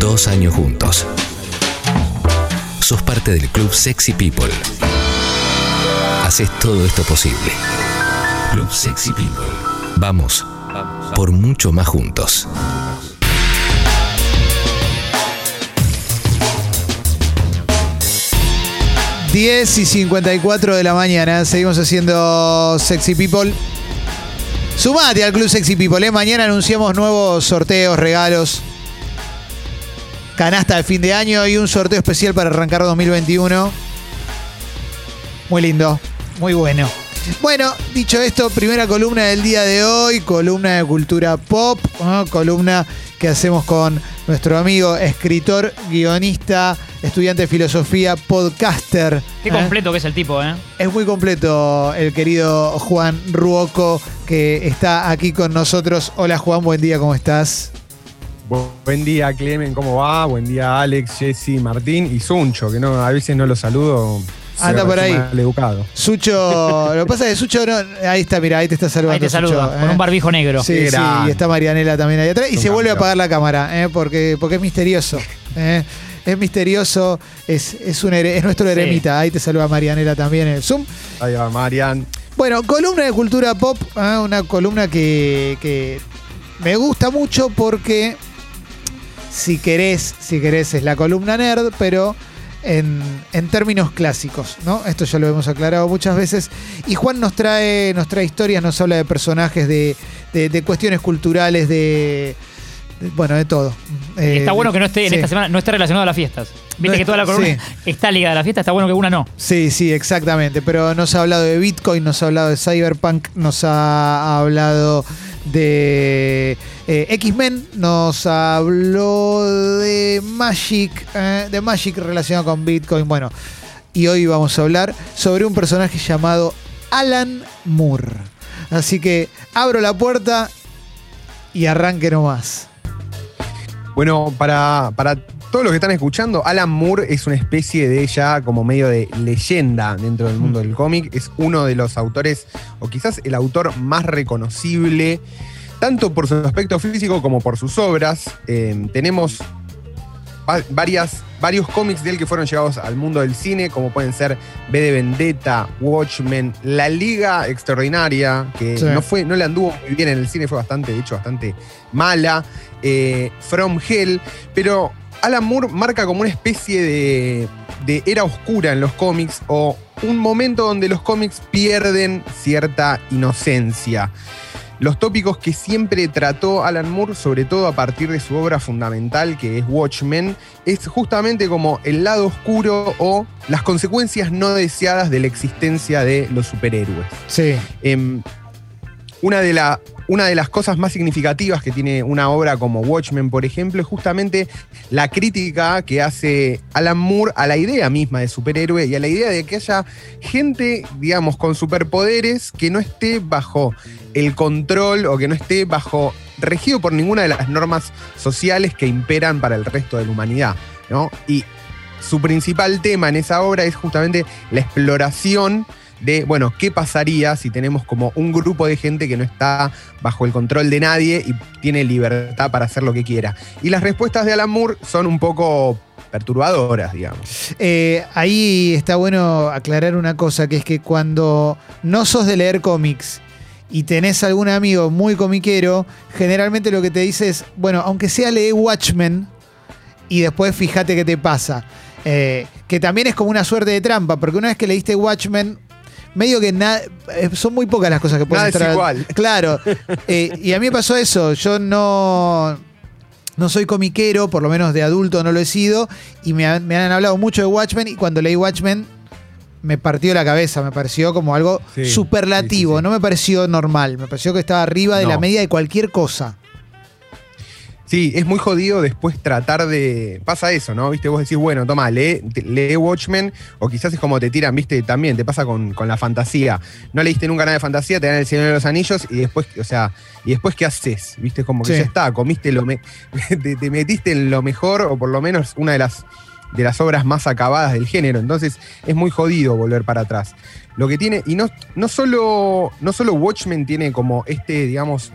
Dos años juntos. Sos parte del club Sexy People. Haces todo esto posible. Club Sexy People. Vamos por mucho más juntos. Diez y 54 de la mañana, seguimos haciendo Sexy People. Sumate al Club Sexy People, ¿eh? mañana anunciamos nuevos sorteos, regalos, canasta de fin de año y un sorteo especial para arrancar 2021. Muy lindo, muy bueno. Bueno, dicho esto, primera columna del día de hoy, columna de cultura pop, ¿no? columna que hacemos con nuestro amigo, escritor, guionista, estudiante de filosofía, podcaster. Qué ¿eh? completo que es el tipo, ¿eh? Es muy completo el querido Juan Ruoco que está aquí con nosotros. Hola Juan, buen día, ¿cómo estás? Bu- Buen día, Clemen, ¿cómo va? Buen día, Alex, Jesse, Martín y Suncho, que no, a veces no lo saludo. Anda por ahí. educado. Sucho, lo que pasa es que Sucho no, ahí está, mira, ahí te está saludando. Ahí te saluda, Sucho, con ¿eh? un barbijo negro. Sí, sí, y está Marianela también ahí atrás. Y Un se vuelve a apagar la cámara, ¿eh? porque, porque es misterioso. ¿eh? Es misterioso, es, es, un es nuestro Sí. eremita. Ahí te saluda Marianela también en el Zoom. Ahí va, Marian. Bueno, columna de cultura pop, ¿eh? una columna que, que me gusta mucho porque si querés, si querés es la columna nerd, pero en, en términos clásicos, ¿no? Esto ya lo hemos aclarado muchas veces. Y Juan nos trae, nos trae historias, nos habla de personajes, de, de- de cuestiones culturales, de, de- bueno, de todo. Eh, Está bueno que no esté en esta semana, no esté relacionado a las fiestas. Viste No que toda la columna sí. está ligada a la fiesta, está bueno que una no. Sí, sí, exactamente. Pero nos ha hablado de Bitcoin, nos ha hablado de Cyberpunk, nos ha hablado de eh, X-Men, nos habló de Magic, eh, de Magic relacionado con Bitcoin. Bueno, y hoy vamos a hablar sobre un personaje llamado Alan Moore. Así que abro la puerta y arranque nomás. Bueno, para, para todos los que están escuchando, Alan Moore es una especie de ya como medio de leyenda dentro del mundo del cómic. Es uno de los autores, o quizás el autor más reconocible, tanto por su aspecto físico como por sus obras. Eh, tenemos va- varias, varios cómics de él que fueron llevados al mundo del cine, como pueden ser B de Vendetta, Watchmen, La Liga Extraordinaria, que Sí. no, fue, no le anduvo muy bien en el cine, fue bastante, de hecho, bastante mala. eh, From Hell, pero Alan Moore marca como una especie de, de era oscura en los cómics o un momento donde los cómics pierden cierta inocencia. Los tópicos que siempre trató Alan Moore, sobre todo a partir de su obra fundamental que es Watchmen, es justamente como el lado oscuro o las consecuencias no deseadas de la existencia de los superhéroes. Sí. Em, una, de una de las cosas más significativas que tiene una obra como Watchmen, por ejemplo, es justamente la crítica que hace Alan Moore a la idea misma de superhéroe y a la idea de que haya gente, digamos, con superpoderes que no esté bajo el control o que no esté bajo regido por ninguna de las normas sociales que imperan para el resto de la humanidad. ¿no? Y su principal tema en esa obra es justamente la exploración de, bueno, ¿qué pasaría si tenemos como un grupo de gente que no está bajo el control de nadie y tiene libertad para hacer lo que quiera? Y las respuestas de Alan Moore son un poco perturbadoras, digamos. Eh, ahí está bueno aclarar una cosa, que es que cuando no sos de leer cómics y tenés algún amigo muy comiquero, generalmente lo que te dice es, bueno, aunque sea lee Watchmen y después fíjate qué te pasa. Eh, que también es como una suerte de trampa, porque una vez que leíste Watchmen, medio que nada, eh, son muy pocas las cosas que pueden Nada es igual. Claro. Eh, y a mí me pasó eso. Yo no. No soy comiquero, por lo menos de adulto no lo he sido. Y me han, me han hablado mucho de Watchmen. Y cuando leí Watchmen, me partió la cabeza. Me pareció como algo Sí, superlativo. sí, sí, sí. No me pareció normal. Me pareció que estaba arriba de No. la media de cualquier cosa. Sí, es muy jodido después tratar de. Pasa eso, ¿no? Viste, vos decís, bueno, toma, lee, lee Watchmen, o quizás es como te tiran, viste, también te pasa con, con la fantasía. No leíste nunca nada de fantasía, te dan el Señor de los Anillos y después, o sea, y después ¿qué haces? Viste, como que Sí. ya está, comiste lo me- te, te metiste en lo mejor, o por lo menos una de las de las obras más acabadas del género. Entonces es muy jodido volver para atrás. Lo que tiene, y no, no, solo, no solo Watchmen tiene como este, digamos,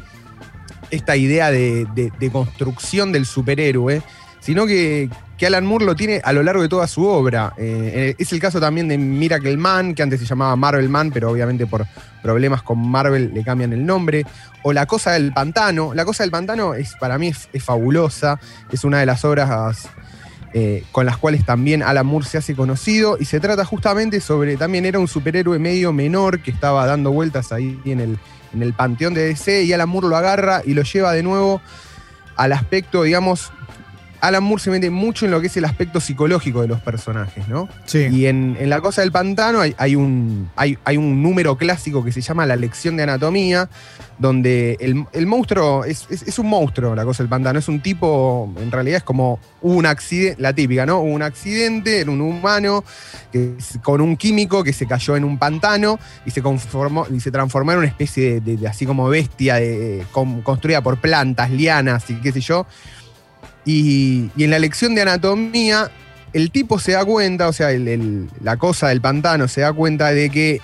esta idea de, construcción del superhéroe, sino que, Alan Moore lo tiene a lo largo de toda su obra. Eh, eh, es el caso también de Miracle Man, que antes se llamaba Marvel Man, pero obviamente por problemas con Marvel le cambian el nombre. O La Cosa del Pantano. La Cosa del Pantano es, para mí es, es fabulosa, es una de las obras eh, con las cuales también Alan Moore se hace conocido y se trata justamente sobre, también era un superhéroe medio menor que estaba dando vueltas ahí en el, en el panteón de DC y Alan Moore lo agarra y lo lleva de nuevo al aspecto, digamos, Alan Moore se mete mucho en lo que es el aspecto psicológico de los personajes, ¿no? Sí. Y en, en La Cosa del Pantano hay, hay un, hay, hay un número clásico que se llama La Lección de Anatomía, donde el, el monstruo es, es- es un monstruo, La Cosa del Pantano. Es un tipo, en realidad es como un accidente, la típica, ¿no? Hubo un accidente, era un humano que, es- con un químico que se cayó en un pantano y se, conformó, y se transformó en una especie de, de- de así como bestia de- con- construida por plantas, lianas y qué sé yo. Y, en la lección de anatomía, el tipo se da cuenta, o sea, la cosa del pantano se da cuenta de que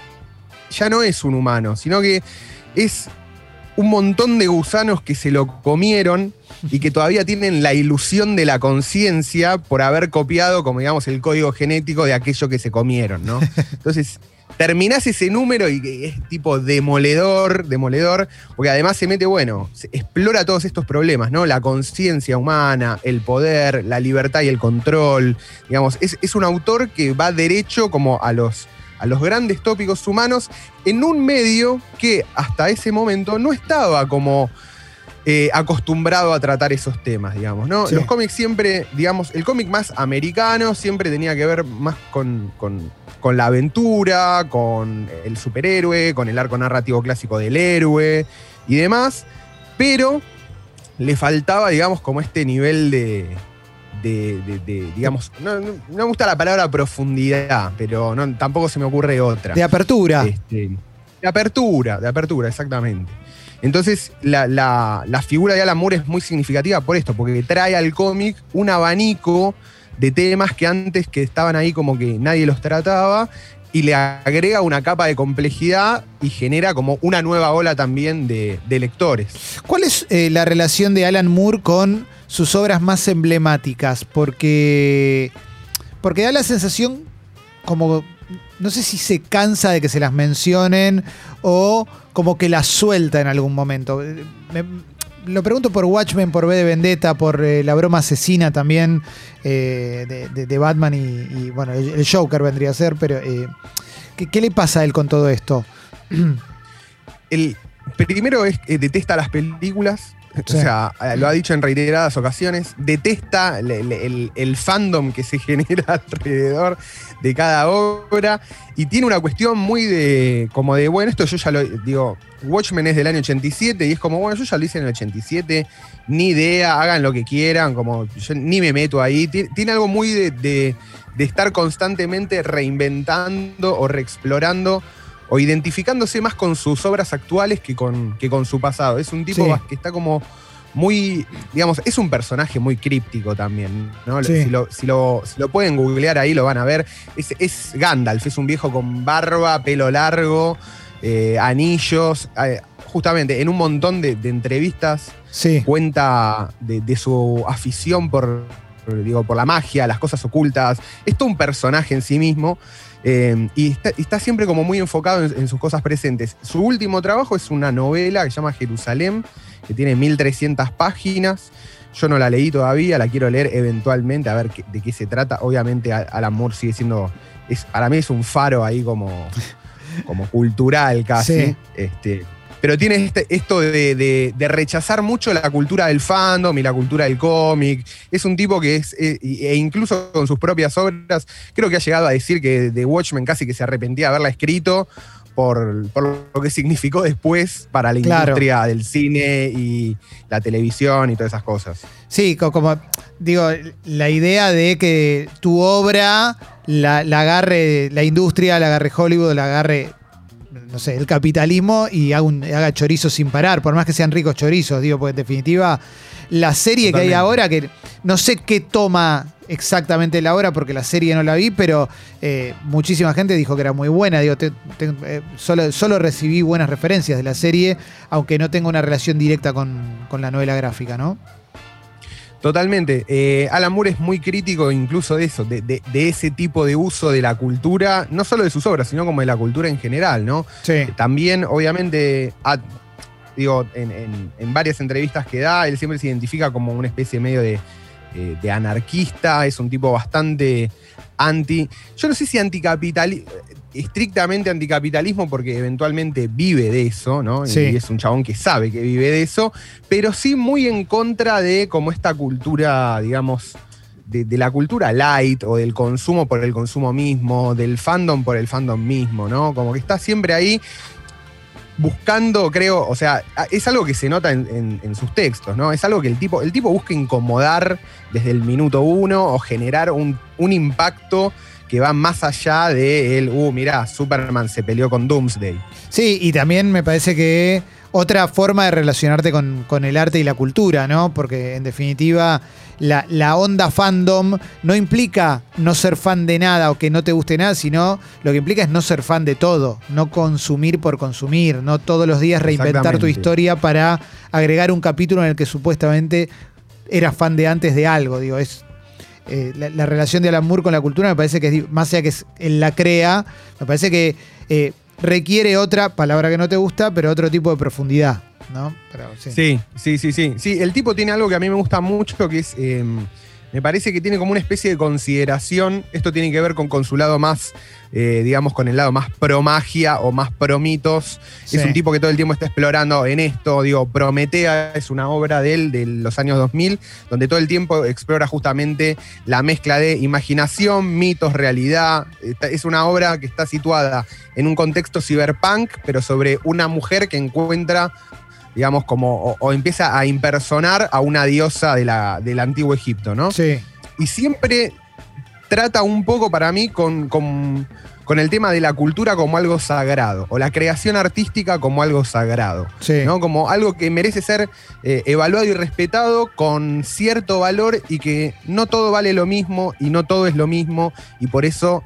ya no es un humano, sino que es un montón de gusanos que se lo comieron y que todavía tienen la ilusión de la conciencia por haber copiado, como digamos, el código genético de aquello que se comieron, ¿no? Entonces, terminás ese número y es tipo demoledor, demoledor, porque además se mete, bueno, se explora todos estos problemas, ¿no? La conciencia humana, el poder, la libertad y el control, digamos, es, es un autor que va derecho como a los, a los grandes tópicos humanos en un medio que hasta ese momento no estaba como eh, acostumbrado a tratar esos temas, digamos, ¿no? Sí. Los cómics siempre, digamos, el cómic más americano siempre tenía que ver más con, con- con la aventura, con el superhéroe, con el arco narrativo clásico del héroe y demás, pero le faltaba, digamos, como este nivel de, de, de- de, digamos, no, no- no me gusta la palabra profundidad, pero no, tampoco se me ocurre otra. De apertura. Este, de apertura, de apertura, exactamente. Entonces, la, la- figura de Alan Moore es muy significativa por esto, porque trae al cómic un abanico de temas que antes que estaban ahí como que nadie los trataba y le agrega una capa de complejidad y genera como una nueva ola también de, de lectores. ¿Cuál es eh, la relación de Alan Moore con sus obras más emblemáticas? Porque, porque da la sensación como, no sé si se cansa de que se las mencionen o como que las suelta en algún momento. Me- lo pregunto por Watchmen, por B de Vendetta, por eh, La Broma Asesina también eh, de, Batman y, bueno, el, Joker vendría a ser, pero eh, ¿qué, qué le pasa a él con todo esto? El primero es que detesta las películas. Sí. O sea, eh, lo ha dicho en reiteradas ocasiones. Detesta el, el- el- el fandom que se genera alrededor de cada obra. Y tiene una cuestión muy de. como de, bueno, esto yo ya lo digo. Watchmen es del año 87 y es como, bueno, yo ya lo hice en el 87. Ni idea, hagan lo que quieran, como yo ni me meto ahí. Tiene, tiene algo muy de, de- de estar constantemente reinventando o reexplorando o identificándose más con sus obras actuales que con, que con su pasado. Es un tipo Sí. que está como muy, digamos, es un personaje muy críptico también, ¿no? Sí. Si, lo, si, lo, si lo pueden googlear ahí lo van a ver. Es, es Gandalf, es un viejo con barba, pelo largo, eh, anillos. eh, justamente en un montón de, de entrevistas Sí. cuenta de, de su afición por, por, digo, por la magia, las cosas ocultas. Es todo un personaje en sí mismo. Eh, y está, y está siempre como muy enfocado en, en sus cosas presentes. Su último trabajo es una novela que se llama Jerusalén, que tiene 1300 páginas. Yo no la leí todavía, la quiero leer eventualmente a ver qué- de qué se trata. Obviamente, Al- Alan Moore sigue siendo. Es, para mí es un faro ahí como, como cultural casi. Sí. Este, pero tiene este- esto de, de- de rechazar mucho la cultura del fandom y la cultura del cómic. Es un tipo que es, eh, e incluso con sus propias obras, creo que ha llegado a decir que de Watchmen casi que se arrepentía de haberla escrito por, por lo que significó después para la Claro. industria del cine y la televisión y todas esas cosas. Sí, co- como digo, la idea de que tu obra la, la agarre la industria, la agarre Hollywood, la agarre, no sé, el capitalismo y haga, un- haga chorizos sin parar, por más que sean ricos chorizos, digo, porque en definitiva la serie que hay ahora, que no sé qué toma exactamente la obra porque la serie no la vi, pero eh, muchísima gente dijo que era muy buena, digo, te- te- eh, solo, solo recibí buenas referencias de la serie, aunque no tengo una relación directa con, con la novela gráfica, ¿no? Totalmente. Eh, Alan Moore es muy crítico incluso de eso, de, de- de ese tipo de uso de la cultura, no solo de sus obras, sino como de la cultura en general, ¿no? Sí. También, obviamente, digo, en, en- en varias entrevistas que da, él siempre se identifica como una especie medio de, eh, de anarquista, es un tipo bastante anti, yo no sé si anticapitalismo, estrictamente anticapitalismo, porque eventualmente vive de eso, ¿no? Sí. Y es un chabón que sabe que vive de eso, pero sí muy en contra de como esta cultura, digamos, de, de la cultura light o del consumo por el consumo mismo, del fandom por el fandom mismo, ¿no? Como que está siempre ahí buscando, creo, o sea, es algo que se nota en, en- en sus textos, ¿no? Es algo que el tipo, el tipo busca incomodar desde el minuto uno o generar un, un impacto que va más allá de el, uh, mirá, Superman se peleó con Doomsday. Sí, y también me parece que otra forma de relacionarte con, con el arte y la cultura, ¿no? Porque en definitiva la, la onda fandom no implica no ser fan de nada o que no te guste nada, sino lo que implica es no ser fan de todo, no consumir por consumir, no todos los días reinventar tu historia para agregar un capítulo en el que supuestamente eras fan de antes de algo, digo, es... eh, la, la relación de Alan Moore con la cultura me parece que es, más allá que es- él la crea, me parece que eh, requiere otra palabra que no te gusta, pero otro tipo de profundidad, ¿no? Pero, sí. Sí, sí, sí, sí. Sí, el tipo tiene algo que a mí me gusta mucho, que es. eh, me parece que tiene como una especie de consideración. Esto tiene que ver con, con su lado más, eh, digamos, con el lado más pro magia o más pro mitos. Sí. Es un tipo que todo el tiempo está explorando en esto. Digo, Prometea es una obra de él de los años 2000, donde todo el tiempo explora justamente la mezcla de imaginación, mitos, realidad. Es una obra que está situada en un contexto cyberpunk, pero sobre una mujer que encuentra digamos, como, o, o empieza a impersonar a una diosa de la, del antiguo Egipto, ¿no? Sí, Y siempre trata un poco para mí con, con- con el tema de la cultura como algo sagrado, o la creación artística como algo sagrado, sí. ¿no? Como algo que merece ser eh, evaluado y respetado con cierto valor y que no todo vale lo mismo y no todo es lo mismo y por eso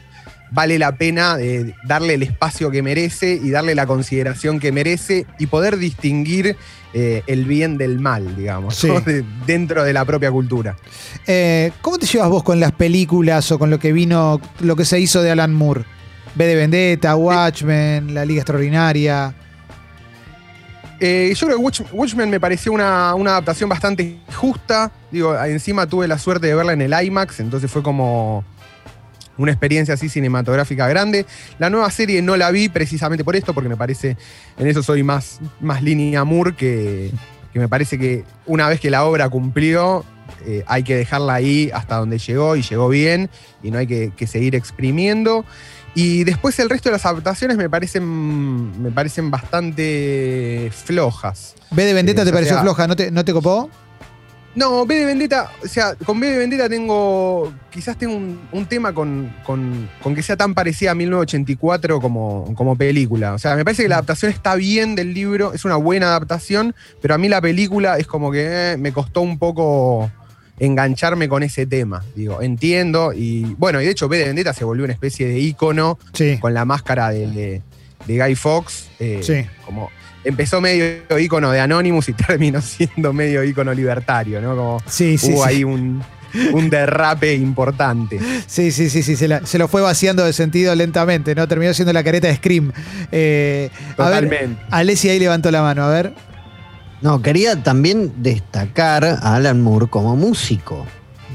vale la pena eh, darle el espacio que merece y darle la consideración que merece y poder distinguir eh, el bien del mal, digamos, Sí. ¿no? De- dentro de la propia cultura. Eh, ¿Cómo te llevas vos con las películas o con lo que vino, lo que se hizo de Alan Moore? B de Vendetta, Watchmen, La Liga Extraordinaria. Eh, yo creo que Watch- Watchmen me pareció una, una adaptación bastante justa. Digo, encima tuve la suerte de verla en el IMAX, entonces fue como una experiencia así cinematográfica grande. La nueva serie no la vi precisamente por esto, porque me parece, en eso soy más, más línea Moore, que, que me parece que una vez que la obra cumplió, eh, hay que dejarla ahí hasta donde llegó y llegó bien, y no hay que, que seguir exprimiendo. Y después el resto de las adaptaciones me parecen, me parecen bastante flojas. B de Vendetta Sí, te pareció sea- floja, ¿no te, no te copó? No, B de Vendetta, o sea, con B de Vendetta tengo, quizás tengo un, un tema con, con- con que sea tan parecida a 1984 como, como película. O sea, me parece que la adaptación está bien del libro, es una buena adaptación, pero a mí la película es como que eh, me costó un poco engancharme con ese tema. Digo, entiendo y bueno, y de hecho B de Vendetta se volvió una especie de ícono Sí. con la máscara de, de- de Guy Fox. eh, Sí. Como empezó medio ícono de Anonymous y terminó siendo medio ícono libertario, ¿no? Como Sí, sí, hubo sí. ahí un, un derrape importante. Sí, sí, sí, sí, se, la- se lo fue vaciando de sentido lentamente, ¿no? Terminó siendo la careta de Scream. Eh, a ver, Totalmente. Alessi ahí levantó la mano, a ver. No, quería también destacar a Alan Moore como músico.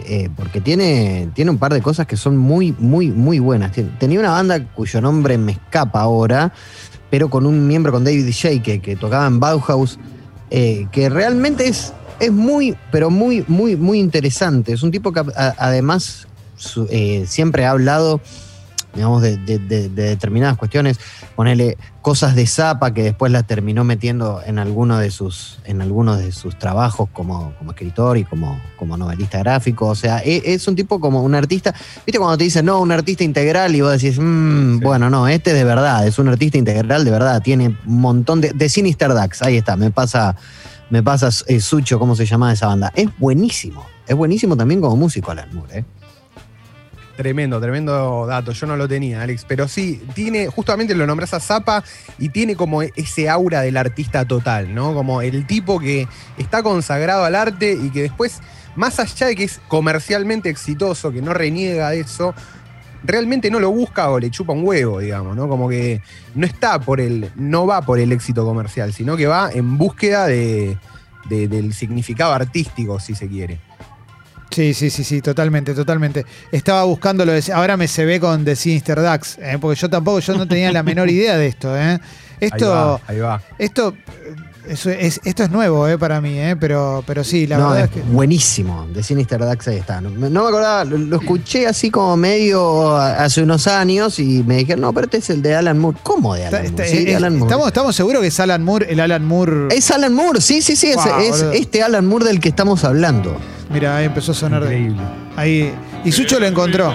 eh, porque tiene, tiene un par de cosas que son muy, muy, muy buenas. Tenía una banda cuyo nombre me escapa ahora, pero con un miembro, con David Shea, que, tocaba en Bauhaus, eh, que realmente es, es muy, pero muy, muy, muy interesante. Es un tipo que además eh, siempre ha hablado, digamos, de, de- de- de determinadas cuestiones. Ponele cosas de Zapa que después las terminó metiendo en alguno de sus, en algunos de sus trabajos como, como escritor y como, como novelista gráfico. O sea, e- es, un tipo como un artista. ¿Viste cuando te dicen, no, un artista integral? Y vos decís, "Mm, Sí. bueno, no, este es de verdad, es un artista integral de verdad. Tiene un montón de. De Sinister Dax, ahí está, me pasa. Me pasa eh, Sucho, ¿cómo se llama esa banda? Es buenísimo. Es buenísimo también como músico, Alan Moore, ¿eh? Tremendo, tremendo dato. Yo no lo tenía, Alex. Pero sí, tiene, justamente lo nombras a Zapa y tiene como ese aura del artista total, ¿no? Como el tipo que está consagrado al arte y que después más allá de que es comercialmente exitoso, que no reniega eso, realmente no lo busca o le chupa un huevo, digamos, ¿no? Como que no está por el, no va por el éxito comercial, sino que va en búsqueda de- del significado artístico, si se quiere. Sí, sí, sí, sí, totalmente, totalmente. Estaba buscando lo de. Ahora me se ve con The Sinister Ducks, ¿eh? porque yo tampoco, yo no tenía la menor idea de esto, ¿eh? Esto, Ahí va, ahí va. esto, eso es, esto es nuevo, ¿eh? Para mí, ¿eh? Pero, pero sí, la no, verdad es es que. buenísimo. De Sinister Dax ahí está. No, no me acordaba, lo, lo escuché así como medio hace unos años y me dijeron, no, pero este es el de Alan Moore. ¿Cómo de Alan está- Moore? Sí, de es- Alan Moore. estamos, estamos seguros que es Alan Moore, el Alan Moore. Es Alan Moore, sí, sí, sí, es- Wow, es, boludo. este Alan Moore del que estamos hablando. Mira, ahí empezó a sonar. de- Increíble. ahí. Y Sucho lo encontró.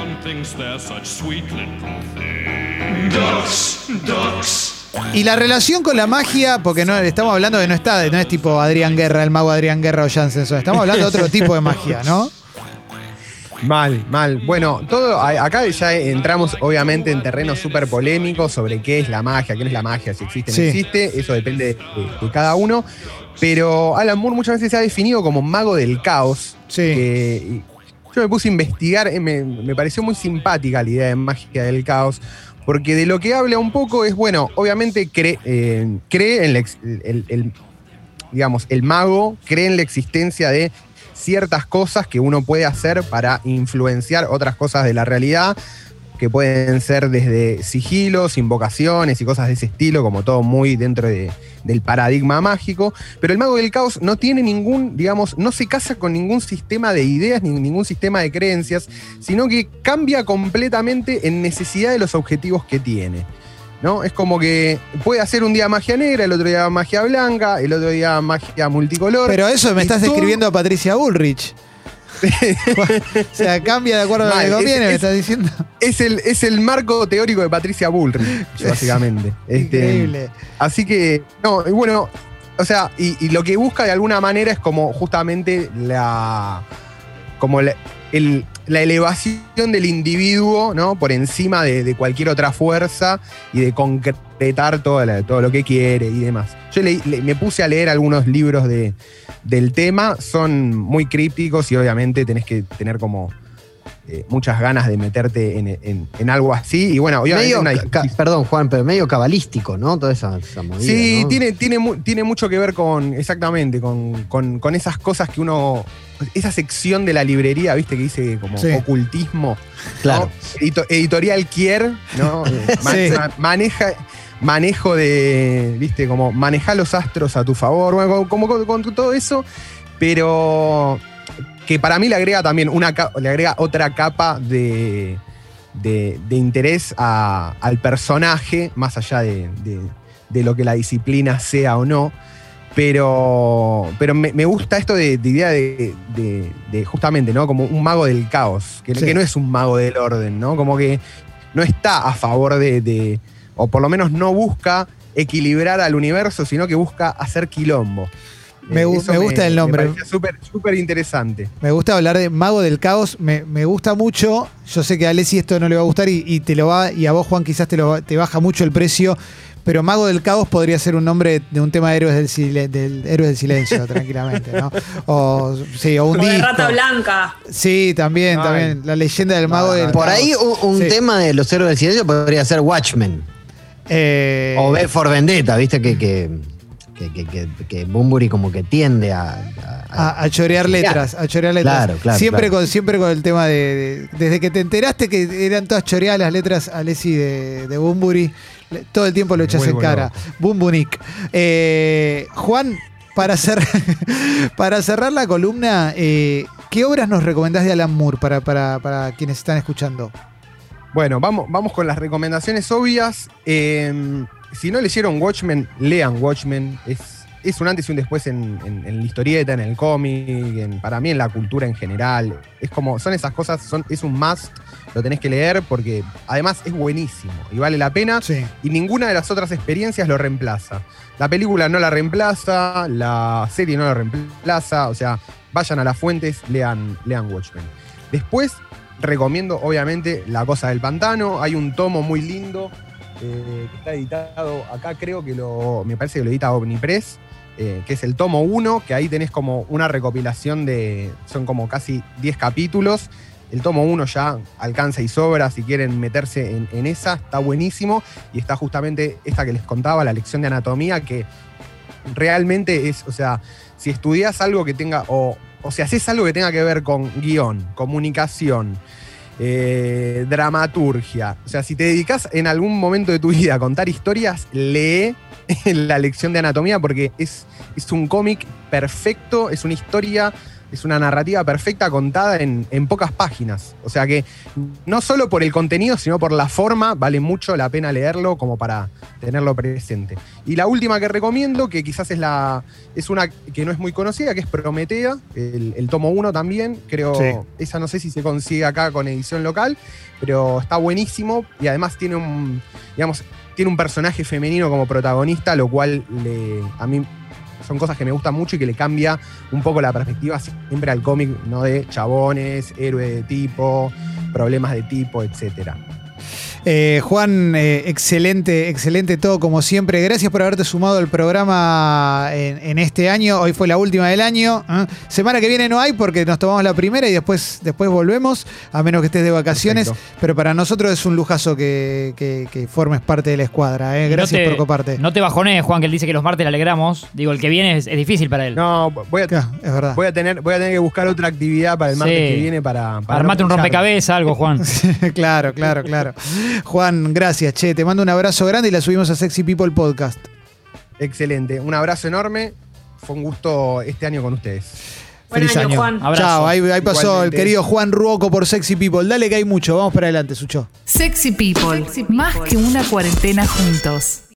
Ducks, ducks. Y la relación con la magia, porque no estamos hablando que no está, no es tipo Adrián Guerra, el mago Adrián Guerra o Jansen, estamos hablando de otro tipo de magia, ¿no? Mal, mal. Bueno, todo acá ya entramos obviamente en terreno súper polémico sobre qué es la magia, qué no es la magia, si existe o no existe, eso depende de, de cada uno. Pero Alan Moore muchas veces se ha definido como mago del caos. Sí. que- yo me puse a investigar, eh, me, me pareció muy simpática la idea de magia del caos, porque de lo que habla un poco es, bueno, obviamente cree, eh, cree en la el- digamos, el mago cree en la existencia de ciertas cosas que uno puede hacer para influenciar otras cosas de la realidad, que pueden ser desde sigilos, invocaciones y cosas de ese estilo, como todo muy dentro de- del paradigma mágico. Pero el mago del caos no tiene ningún, digamos, no se casa con ningún sistema de ideas ni ningún sistema de creencias, sino que cambia completamente en necesidad de los objetivos que tiene. ¿No? Es como que puede hacer un día magia negra, el otro día magia blanca, el otro día magia multicolor. Pero eso me estás todo- describiendo a Patricia Bullrich. o sea, cambia de acuerdo a lo que es- conviene, me es- estás diciendo. es el, es el marco teórico de Patricia Bullrich, básicamente. Este, Increíble. Así que, no, y bueno, o sea, y, y lo que busca de alguna manera es como justamente la. como la, el- la elevación del individuo, ¿no? Por encima de, de cualquier otra fuerza y de concretar todo, la- todo lo que quiere y demás. Yo leí- le- me puse a leer algunos libros de, del tema, son muy crípticos y obviamente tenés que tener como. eh, muchas ganas de meterte en, en- en algo así. Y bueno, obviamente Medio, una ca- perdón, Juan, pero medio cabalístico, ¿no? Toda esa, esa movida, Sí, ¿no? tiene, tiene, mu- tiene mucho que ver con, exactamente, con, con- con esas cosas que uno, esa sección de la librería, viste, que dice como Sí. ocultismo, Claro. ¿no? Edito- editorial Kier, ¿no? Sí. maneja, manejo de, viste, como maneja los astros a tu favor, bueno, como, como con, todo eso, pero que para mí le agrega también una, le agrega otra capa de, de- de interés a- al personaje, más allá de, de- lo que la disciplina sea o no. Pero, pero me, me gusta esto de, de idea de, justamente, ¿no? Como un mago del caos, que, Sí. que no es un mago del orden, ¿no? Como que no está a favor de- o por lo menos no busca equilibrar al universo, sino que busca hacer quilombo. Me Eh, me gusta el nombre. Me súper, súper interesante. Me gusta hablar de Mago del Caos, me, me gusta mucho. Yo sé que a Alessi esto no le va a gustar y, y te lo va, y a vos, Juan, quizás te, lo, va- te baja mucho el precio. Pero Mago del Caos podría ser un nombre de un tema de héroes del, Sile- del Héroes del Silencio, tranquilamente, ¿no? O, sí, o un de disco. rata blanca. Sí, también, Ay. también. La leyenda del Mago No, del Por Caos. ahí un, un Sí. tema de los héroes del silencio podría ser Watchmen. Eh, O for Vendetta, viste que, que, que, que, que- que Bunbury como que tiende a. a- A, a chorear letras, a chorear letras. Claro, claro, Siempre, claro. Con, siempre con el tema de, de- Desde que te enteraste que eran todas choreadas las letras Alessi de, de Bumburi, todo el tiempo lo echas en cara. Bumbunik. Eh, Juan, para, cer- para cerrar la columna, eh, ¿qué obras nos recomendás de Alan Moore para, para, para quienes están escuchando? Bueno, vamos, vamos con las recomendaciones obvias. Eh, si no leyeron Watchmen, lean Watchmen. Es, es un antes y un después en, en- en la historieta, en el cómic, para mí en la cultura en general. Es como, son esas cosas, son, es un must, lo tenés que leer porque además es buenísimo y vale la pena. Sí. Y ninguna de las otras experiencias lo reemplaza. La película no la reemplaza, la serie no la reemplaza, o sea, vayan a las fuentes, lean, lean Watchmen. Después, recomiendo obviamente La Cosa del Pantano, hay un tomo muy lindo eh, que está editado, acá creo que lo, me parece que lo edita Omnipress, eh, que es el tomo 1, que ahí tenés como una recopilación de, son como casi 10 capítulos. El tomo 1 ya alcanza y sobra, si quieren meterse en, en esa, está buenísimo. Y está justamente esta que les contaba, la lección de anatomía, que realmente es, o sea, si estudias algo que tenga, o, o si haces algo que tenga que ver con guion, comunicación, eh, dramaturgia, o sea, si te dedicas en algún momento de tu vida a contar historias, lee la lección de anatomía porque es, es un cómic perfecto, es una historia, es una narrativa perfecta contada en, en pocas páginas. O sea que no solo por el contenido, sino por la forma, vale mucho la pena leerlo como para tenerlo presente. Y la última que recomiendo, que quizás es la. es una que no es muy conocida, que es Prometea, el, el tomo 1 también. Creo. Sí. Esa no sé si se consigue acá con edición local, pero está buenísimo. Y además tiene un. digamos, tiene un personaje femenino como protagonista, lo cual le, a mí son cosas que me gustan mucho y que le cambia un poco la perspectiva siempre al cómic, ¿no? De chabones, héroe de tipo, problemas de tipo, etcétera. Eh, Juan, eh, excelente, excelente todo como siempre. Gracias por haberte sumado al programa en, en este año. Hoy fue la última del año. ¿eh? Semana que viene no hay porque nos tomamos la primera y después, después volvemos, a menos que estés de vacaciones. Perfecto. Pero para nosotros es un lujazo que, que- que formes parte de la escuadra. ¿eh? No Gracias te- por coparte. No te bajones, Juan, que él dice que los martes le alegramos. Digo, el que viene es, es difícil para él. No, voy a, Claro, es verdad. voy a, tener, voy a tener que buscar otra actividad para el martes Sí. que viene para. para Armate no un rompecabezas, algo, Juan. claro, claro, claro. Juan, gracias, che. Te mando un abrazo grande y la subimos a Sexy People Podcast. Excelente. Un abrazo enorme. Fue un gusto este año con ustedes. Buen Feliz año, año. Juan. Abrazo. Chao, ahí, ahí pasó el querido Juan Ruoco por Sexy People. Dale que hay mucho. Vamos para adelante, Sucho. Sexy People, más que una cuarentena juntos.